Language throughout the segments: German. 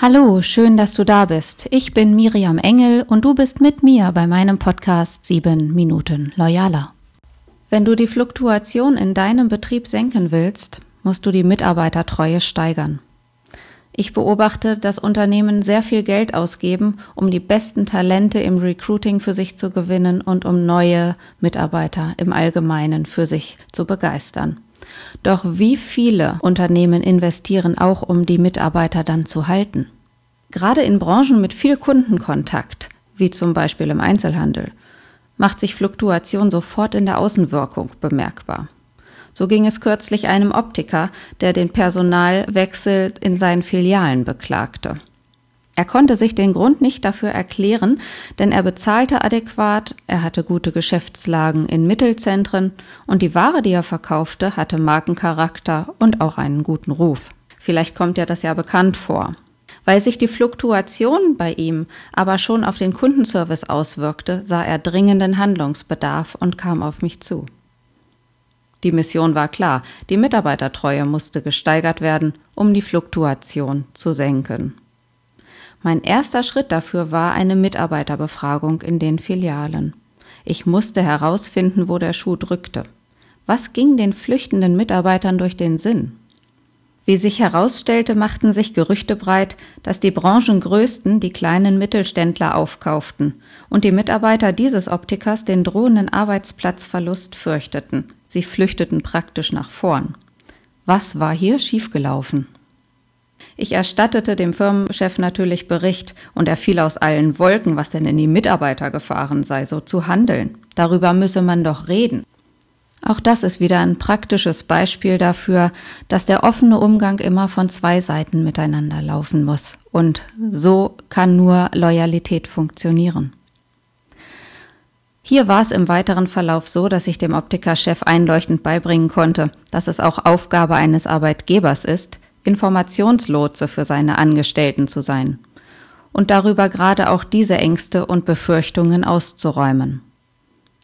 Hallo, schön, dass du da bist. Ich bin Miriam Engel und du bist mit mir bei meinem Podcast 7 Minuten Loyaler. Wenn du die Fluktuation in deinem Betrieb senken willst, musst du die Mitarbeitertreue steigern. Ich beobachte, dass Unternehmen sehr viel Geld ausgeben, um die besten Talente im Recruiting für sich zu gewinnen und um neue Mitarbeiter im Allgemeinen für sich zu begeistern. Doch wie viele Unternehmen investieren auch, um die Mitarbeiter dann zu halten? Gerade in Branchen mit viel Kundenkontakt, wie zum Beispiel im Einzelhandel, macht sich Fluktuation sofort in der Außenwirkung bemerkbar. So ging es kürzlich einem Optiker, der den Personalwechsel in seinen Filialen beklagte. Er konnte sich den Grund nicht dafür erklären, denn er bezahlte adäquat, er hatte gute Geschäftslagen in Mittelzentren und die Ware, die er verkaufte, hatte Markencharakter und auch einen guten Ruf. Vielleicht kommt ja das ja bekannt vor. Weil sich die Fluktuation bei ihm aber schon auf den Kundenservice auswirkte, sah er dringenden Handlungsbedarf und kam auf mich zu. Die Mission war klar, die Mitarbeitertreue musste gesteigert werden, um die Fluktuation zu senken. Mein erster Schritt dafür war eine Mitarbeiterbefragung in den Filialen. Ich musste herausfinden, wo der Schuh drückte. Was ging den flüchtenden Mitarbeitern durch den Sinn? Wie sich herausstellte, machten sich Gerüchte breit, dass die Branchengrößten die kleinen Mittelständler aufkauften und die Mitarbeiter dieses Optikers den drohenden Arbeitsplatzverlust fürchteten. Sie flüchteten praktisch nach vorn. Was war hier schiefgelaufen? Ich erstattete dem Firmenchef natürlich Bericht und er fiel aus allen Wolken, was denn in die Mitarbeiter gefahren sei, so zu handeln. Darüber müsse man doch reden. Auch das ist wieder ein praktisches Beispiel dafür, dass der offene Umgang immer von zwei Seiten miteinander laufen muss. Und so kann nur Loyalität funktionieren. Hier war es im weiteren Verlauf so, dass ich dem Optikerchef einleuchtend beibringen konnte, dass es auch Aufgabe eines Arbeitgebers ist, Informationslotse für seine Angestellten zu sein und darüber gerade auch diese Ängste und Befürchtungen auszuräumen.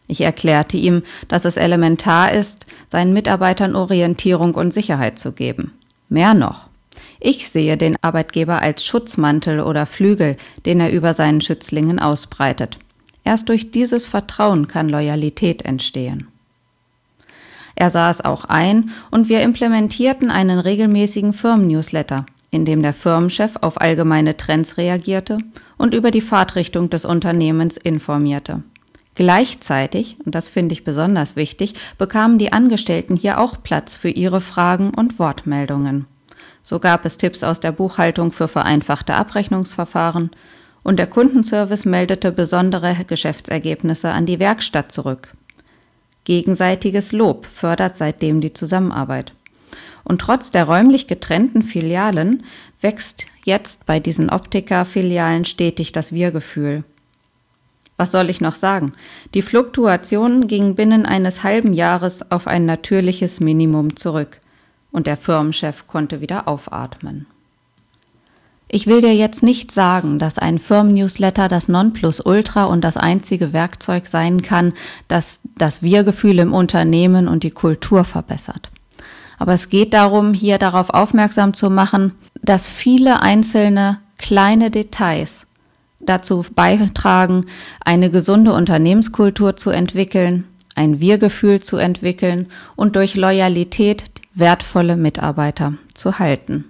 Ich erklärte ihm, dass es elementar ist, seinen Mitarbeitern Orientierung und Sicherheit zu geben. Mehr noch. Ich sehe den Arbeitgeber als Schutzmantel oder Flügel, den er über seinen Schützlingen ausbreitet. Erst durch dieses Vertrauen kann Loyalität entstehen. Er sah es auch ein und wir implementierten einen regelmäßigen Firmennewsletter, in dem der Firmenchef auf allgemeine Trends reagierte und über die Fahrtrichtung des Unternehmens informierte. Gleichzeitig, und das finde ich besonders wichtig, bekamen die Angestellten hier auch Platz für ihre Fragen und Wortmeldungen. So gab es Tipps aus der Buchhaltung für vereinfachte Abrechnungsverfahren und der Kundenservice meldete besondere Geschäftsergebnisse an die Werkstatt zurück. Gegenseitiges Lob fördert seitdem die Zusammenarbeit. Und trotz der räumlich getrennten Filialen wächst jetzt bei diesen Optiker-Filialen stetig das Wir-Gefühl. Was soll ich noch sagen? Die Fluktuation ging binnen eines halben Jahres auf ein natürliches Minimum zurück und der Firmenchef konnte wieder aufatmen. Ich will dir jetzt nicht sagen, dass ein Firmennewsletter das Nonplusultra und das einzige Werkzeug sein kann, das das Wir-Gefühl im Unternehmen und die Kultur verbessert. Aber es geht darum, hier darauf aufmerksam zu machen, dass viele einzelne kleine Details dazu beitragen, eine gesunde Unternehmenskultur zu entwickeln, ein Wir-Gefühl zu entwickeln und durch Loyalität wertvolle Mitarbeiter zu halten.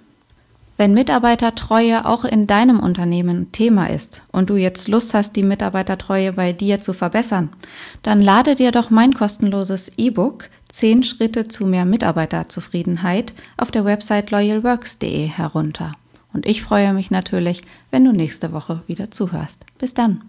Wenn Mitarbeitertreue auch in deinem Unternehmen Thema ist und du jetzt Lust hast, die Mitarbeitertreue bei dir zu verbessern, dann lade dir doch mein kostenloses E-Book 10 Schritte zu mehr Mitarbeiterzufriedenheit auf der Website loyalworks.de herunter. Und ich freue mich natürlich, wenn du nächste Woche wieder zuhörst. Bis dann.